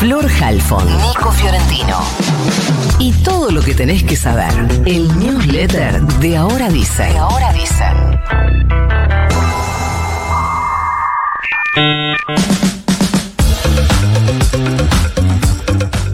Flor Halfon, Nico Fiorentino. Y todo lo que tenés que saber. El newsletter de Ahora Dice. De Ahora Dice.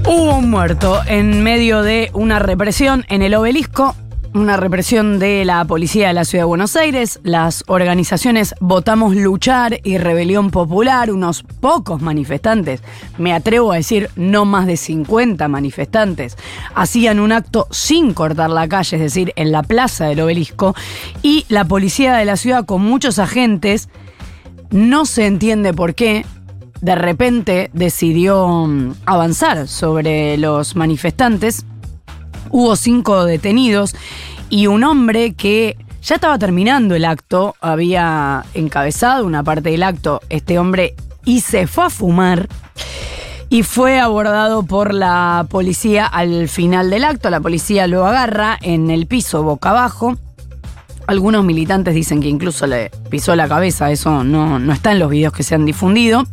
Hubo un muerto en medio de una represión en el obelisco una represión de la policía de la ciudad de Buenos Aires, las organizaciones Votamos Luchar y Rebelión Popular, unos pocos manifestantes, me atrevo a decir no más de 50 manifestantes, hacían un acto sin cortar la calle, es decir, en la plaza del obelisco, y la policía de la ciudad con muchos agentes, no se entiende por qué, de repente decidió mm, avanzar sobre los manifestantes Hubo cinco detenidos y un hombre que ya estaba terminando el acto, había encabezado una parte del acto, este hombre, y se fue a fumar. Y fue abordado por la policía al final del acto. La policía lo agarra en el piso boca abajo algunos militantes dicen que incluso le pisó la cabeza, eso no, no está en los videos que se han difundido.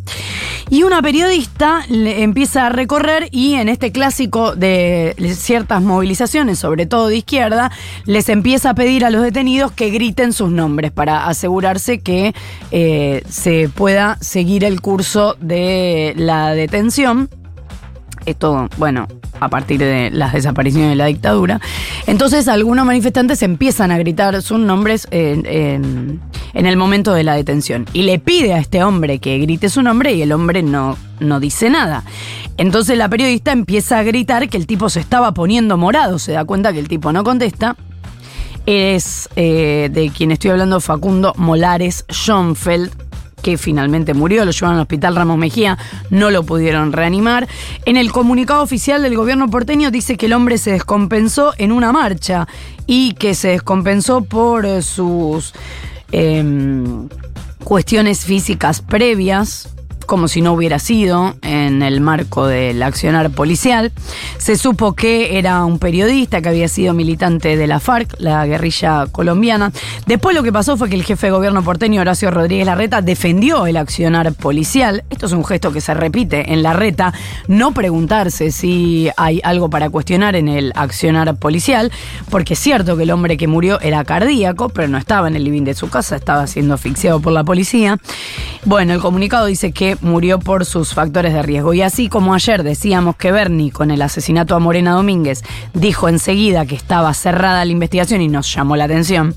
Y una periodista le empieza a recorrer y en este clásico de ciertas movilizaciones, sobre todo de izquierda, les empieza a pedir a los detenidos que griten sus nombres para asegurarse que eh, se pueda seguir el curso de la detención. Esto, bueno, a partir de las desapariciones de la dictadura. Entonces algunos manifestantes empiezan a gritar sus nombres en, el momento de la detención. Y le pide a este hombre que grite su nombre y el hombre no, no dice nada. Entonces la periodista empieza a gritar que el tipo se estaba poniendo morado, se da cuenta que el tipo no contesta. Es eh, de quien estoy hablando Facundo Molares Schoenfeld, que finalmente murió, lo llevaron al hospital Ramos Mejía, no lo pudieron reanimar. En el comunicado oficial del gobierno porteño dice que el hombre se descompensó en una marcha y que se descompensó por eh, sus em, cuestiones físicas previas como si no hubiera sido en el marco del accionar policial. Se supo que era un periodista que había sido militante de la FARC, la guerrilla colombiana. Después lo que pasó fue que el jefe de gobierno porteño, Horacio Rodríguez Larreta, defendió el accionar policial. Esto es un gesto que se repite en Larreta, no preguntarse si hay algo para cuestionar en el accionar policial, porque es cierto que el hombre que murió era cardíaco, pero no estaba en el living de su casa, estaba siendo asfixiado por la policía. Bueno, el comunicado dice que murió por sus factores de riesgo. Y así como ayer decíamos que Bernie, con el asesinato a Morena Domínguez, dijo enseguida que estaba cerrada la investigación y nos llamó la atención.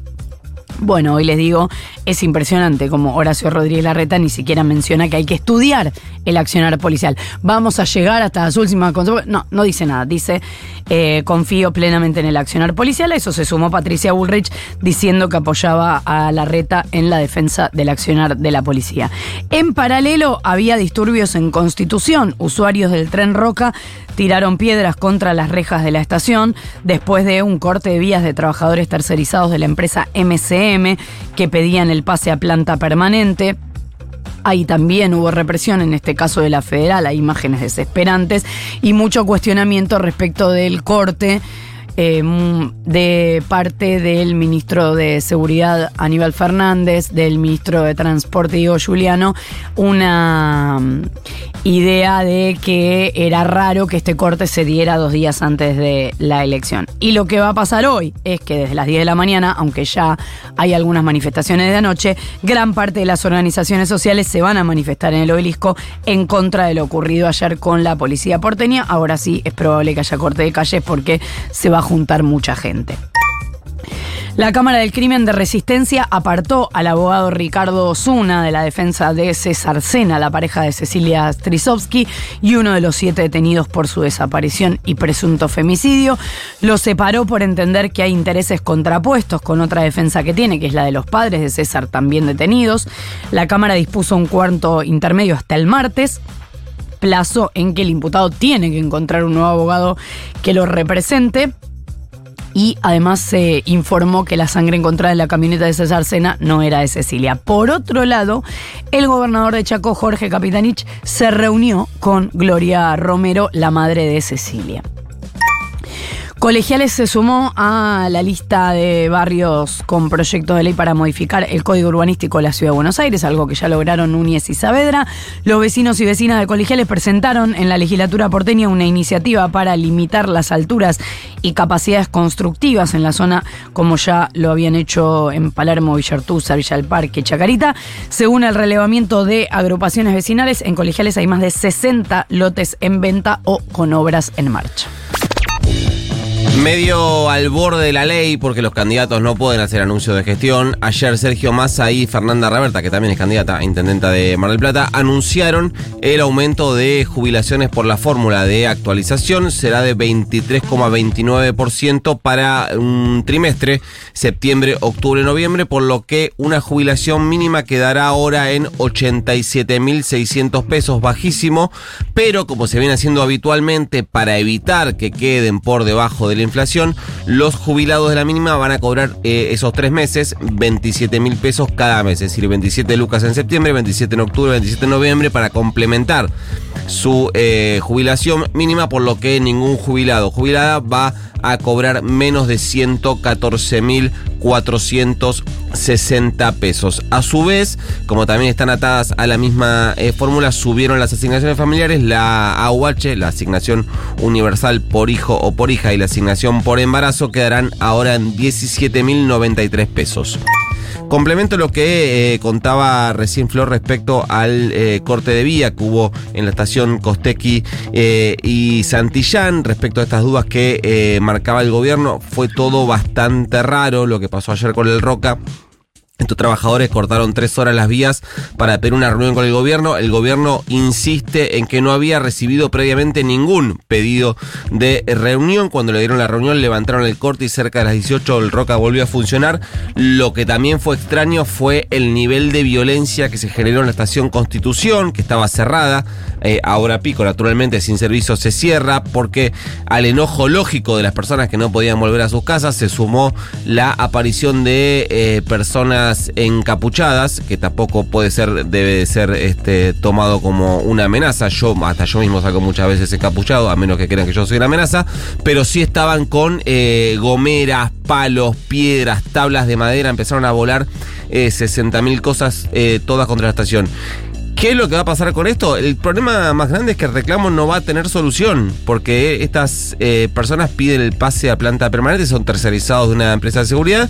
Bueno, hoy les digo, es impresionante como Horacio Rodríguez Larreta ni siquiera menciona que hay que estudiar el accionar policial. Vamos a llegar hasta las últimas consecuencias. No, no dice nada. Dice, eh, confío plenamente en el accionar policial. A eso se sumó Patricia Bullrich diciendo que apoyaba a Larreta en la defensa del accionar de la policía. En paralelo, había disturbios en Constitución. Usuarios del tren Roca tiraron piedras contra las rejas de la estación después de un corte de vías de trabajadores tercerizados de la empresa Que pedían el pase a planta permanente. Ahí también hubo represión, en este caso de la federal, hay imágenes desesperantes y mucho cuestionamiento respecto del corte Em, de parte del ministro de Seguridad Aníbal Fernández, del ministro de Transporte Diego Juliano, una mm, idea de que era raro que este corte se diera dos días antes de la elección. Y lo que va a pasar hoy es que desde las 10 de la mañana, aunque ya hay algunas manifestaciones de anoche, gran parte de las organizaciones sociales se van a manifestar en el obelisco en contra de lo ocurrido ayer con la policía porteña. Ahora sí es probable que haya corte de calles porque se a juntar mucha gente. La Cámara del Crimen de Resistencia apartó al abogado Ricardo Osuna de la defensa de César Sena, la pareja de Cecilia Strisovsky, y uno de los siete detenidos por su desaparición y presunto femicidio. Lo separó por entender que hay intereses contrapuestos con otra defensa que tiene, que es la de los padres de César también detenidos. La Cámara dispuso un cuarto intermedio hasta el martes plazo en que el imputado tiene que encontrar un nuevo abogado que lo represente y además se informó que la sangre encontrada en la camioneta de César Sena no era de Cecilia. Por otro lado, el gobernador de Chaco, Jorge Capitanich, se reunió con Gloria Romero, la madre de Cecilia. Colegiales se sumó a la lista de barrios con proyecto de ley para modificar el código urbanístico de la Ciudad de Buenos Aires, algo que ya lograron Núñez y Saavedra. Los vecinos y vecinas de Colegiales presentaron en la legislatura porteña una iniciativa para limitar las alturas y capacidades constructivas en la zona, como ya lo habían hecho en Palermo, Villartuza, Villa del Parque, Chacarita. Según el relevamiento de agrupaciones vecinales, en Colegiales hay más de 60 lotes en venta o con obras en marcha. Medio al borde de la ley, porque los candidatos no pueden hacer anuncios de gestión. Ayer Sergio Massa y Fernanda Raberta, que también es candidata a intendenta de Mar del Plata, anunciaron el aumento de jubilaciones por la fórmula de actualización. Será de 23,29% para un trimestre, septiembre, octubre, noviembre, por lo que una jubilación mínima quedará ahora en 87.600 pesos, bajísimo, pero como se viene haciendo habitualmente para evitar que queden por debajo del inflación, los jubilados de la mínima van a cobrar eh, esos tres meses 27 mil pesos cada mes, es decir, 27 lucas en septiembre, 27 en octubre, 27 en noviembre para complementar su eh, jubilación mínima, por lo que ningún jubilado jubilada va a cobrar menos de 114.460 pesos. A su vez, como también están atadas a la misma eh, fórmula, subieron las asignaciones familiares, la AUH, la asignación universal por hijo o por hija y la asignación por embarazo quedarán ahora en 17.093 pesos. Complemento lo que eh, contaba recién Flor respecto al eh, corte de vía que hubo en la estación Costequi eh, y Santillán respecto a estas dudas que marcaba el gobierno. Fue todo bastante raro lo que pasó ayer con el Roca. Estos trabajadores cortaron tres horas las vías para pedir una reunión con el gobierno. El gobierno insiste en que no había recibido previamente ningún pedido de reunión. Cuando le dieron la reunión levantaron el corte y cerca de las 18 el Roca volvió a funcionar. Lo que también fue extraño fue el nivel de violencia que se generó en la estación Constitución, que estaba cerrada. Eh, ahora pico, naturalmente, sin servicio se cierra porque al enojo lógico de las personas que no podían volver a sus casas se sumó la aparición de eh, personas encapuchadas, que tampoco puede ser, debe ser este, tomado como una amenaza. Yo, hasta yo mismo saco muchas veces encapuchado, a menos que crean que yo soy una amenaza, pero sí estaban con eh, gomeras, palos, piedras, tablas de madera, empezaron a volar eh, 60.000 cosas, eh, todas contra la estación. ¿Qué es lo que va a pasar con esto? El problema más grande es que el reclamo no va a tener solución, porque estas eh, personas piden el pase a planta permanente, son tercerizados de una empresa de seguridad,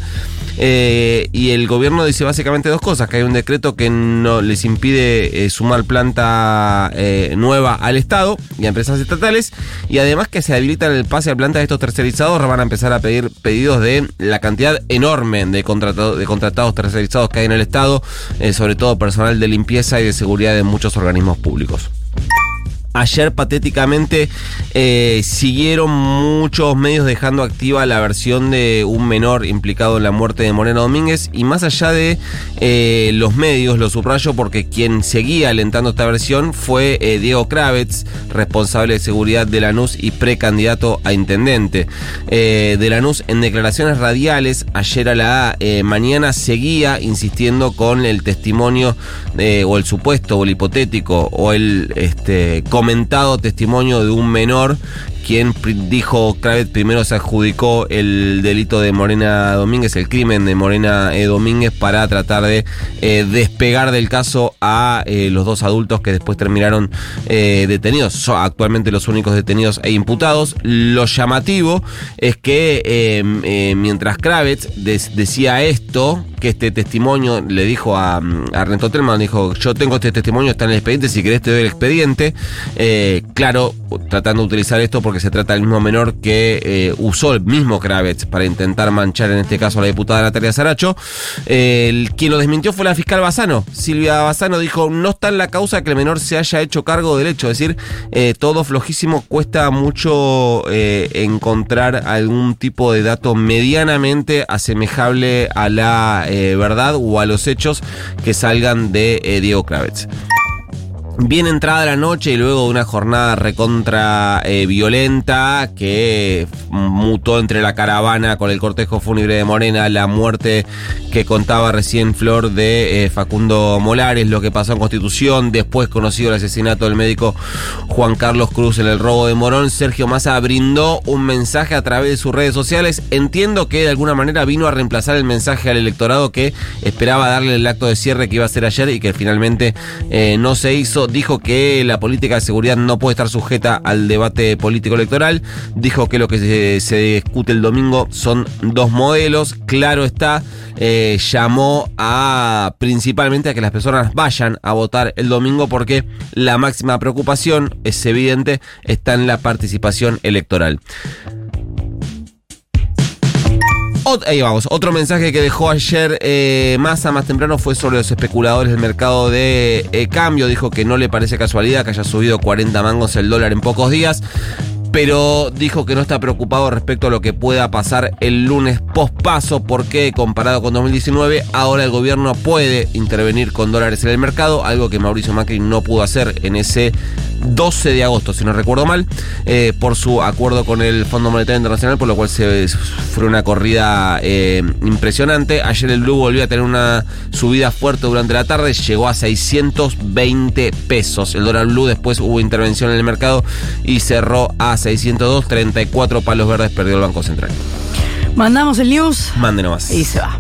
eh, y el gobierno dice básicamente dos cosas, que hay un decreto que no les impide eh, sumar planta nueva al Estado y a empresas estatales, y además que se habilitan el pase a planta de estos tercerizados, van a empezar a pedir pedidos de la cantidad enorme de, contratados, de contratados tercerizados que hay en el Estado, sobre todo personal de limpieza y de seguridad de muchos organismos públicos. Ayer patéticamente eh, siguieron muchos medios dejando activa la versión de un menor implicado en la muerte de Moreno Domínguez y más allá de eh, los medios, lo subrayo porque quien seguía alentando esta versión fue eh, Diego Kravitz, responsable de seguridad de Lanús y precandidato a intendente. de Lanús en declaraciones radiales ayer a la mañana seguía insistiendo con el testimonio o el supuesto o el hipotético o el este, comentado testimonio de un menor quien dijo Kravitz primero se adjudicó el delito de Morena Domínguez, el crimen de Morena e. Domínguez para tratar de eh, despegar del caso a eh, los dos adultos que después terminaron eh, detenidos. Son actualmente los únicos detenidos e imputados. Lo llamativo es que mientras Kravitz decía esto, que este testimonio le dijo a, a Rento Telman, dijo, yo tengo este testimonio, está en el expediente, si querés te doy el expediente. claro, tratando de utilizar esto porque se trata del mismo menor que eh, usó el mismo Kravitz para intentar manchar en este caso a la diputada Natalia Saracho. el, quien lo desmintió fue la fiscal Bazano. Silvia Bazano dijo, no está en la causa que el menor se haya hecho cargo del hecho. Es decir, eh, todo flojísimo, cuesta mucho eh, encontrar algún tipo de dato medianamente asemejable a la verdad o a los hechos que salgan de Diego Kravitz. Bien entrada la noche y luego de una jornada recontra eh, violenta que mutó entre la caravana con el cortejo fúnebre de Morena, la muerte que contaba recién Flor de eh, Facundo Molares, lo que pasó en Constitución, después conocido el asesinato del médico Juan Carlos Cruz en el robo de Morón, Sergio Massa brindó un mensaje a través de sus redes sociales. Entiendo que de alguna manera vino a reemplazar el mensaje al electorado que esperaba darle el acto de cierre que iba a ser ayer y que finalmente eh, no se hizo dijo que la política de seguridad no puede estar sujeta al debate político electoral, dijo que lo que se, discute el domingo son dos modelos, claro está, eh, llamó a principalmente a que las personas vayan a votar el domingo porque la máxima preocupación, es evidente, está en la participación electoral ahí vamos. Otro mensaje que dejó ayer eh, Massa más temprano fue sobre los especuladores del mercado de eh, cambio. Dijo que no le parece casualidad que haya subido 40 mangos el dólar en pocos días pero dijo que no está preocupado respecto a lo que pueda pasar el lunes pospaso, porque comparado con 2019, ahora el gobierno puede intervenir con dólares en el mercado, algo que Mauricio Macri no pudo hacer en ese 12 de agosto, si no recuerdo mal, eh, por su acuerdo con el Fondo Monetario Internacional, por lo cual se, fue una corrida eh, impresionante. Ayer el Blue volvió a tener una subida fuerte durante la tarde, llegó a 620 pesos. El dólar Blue después hubo intervención en el mercado y cerró a 602, 34 palos verdes perdió el Banco Central. Mandamos el news. Mande nomás. Y se va.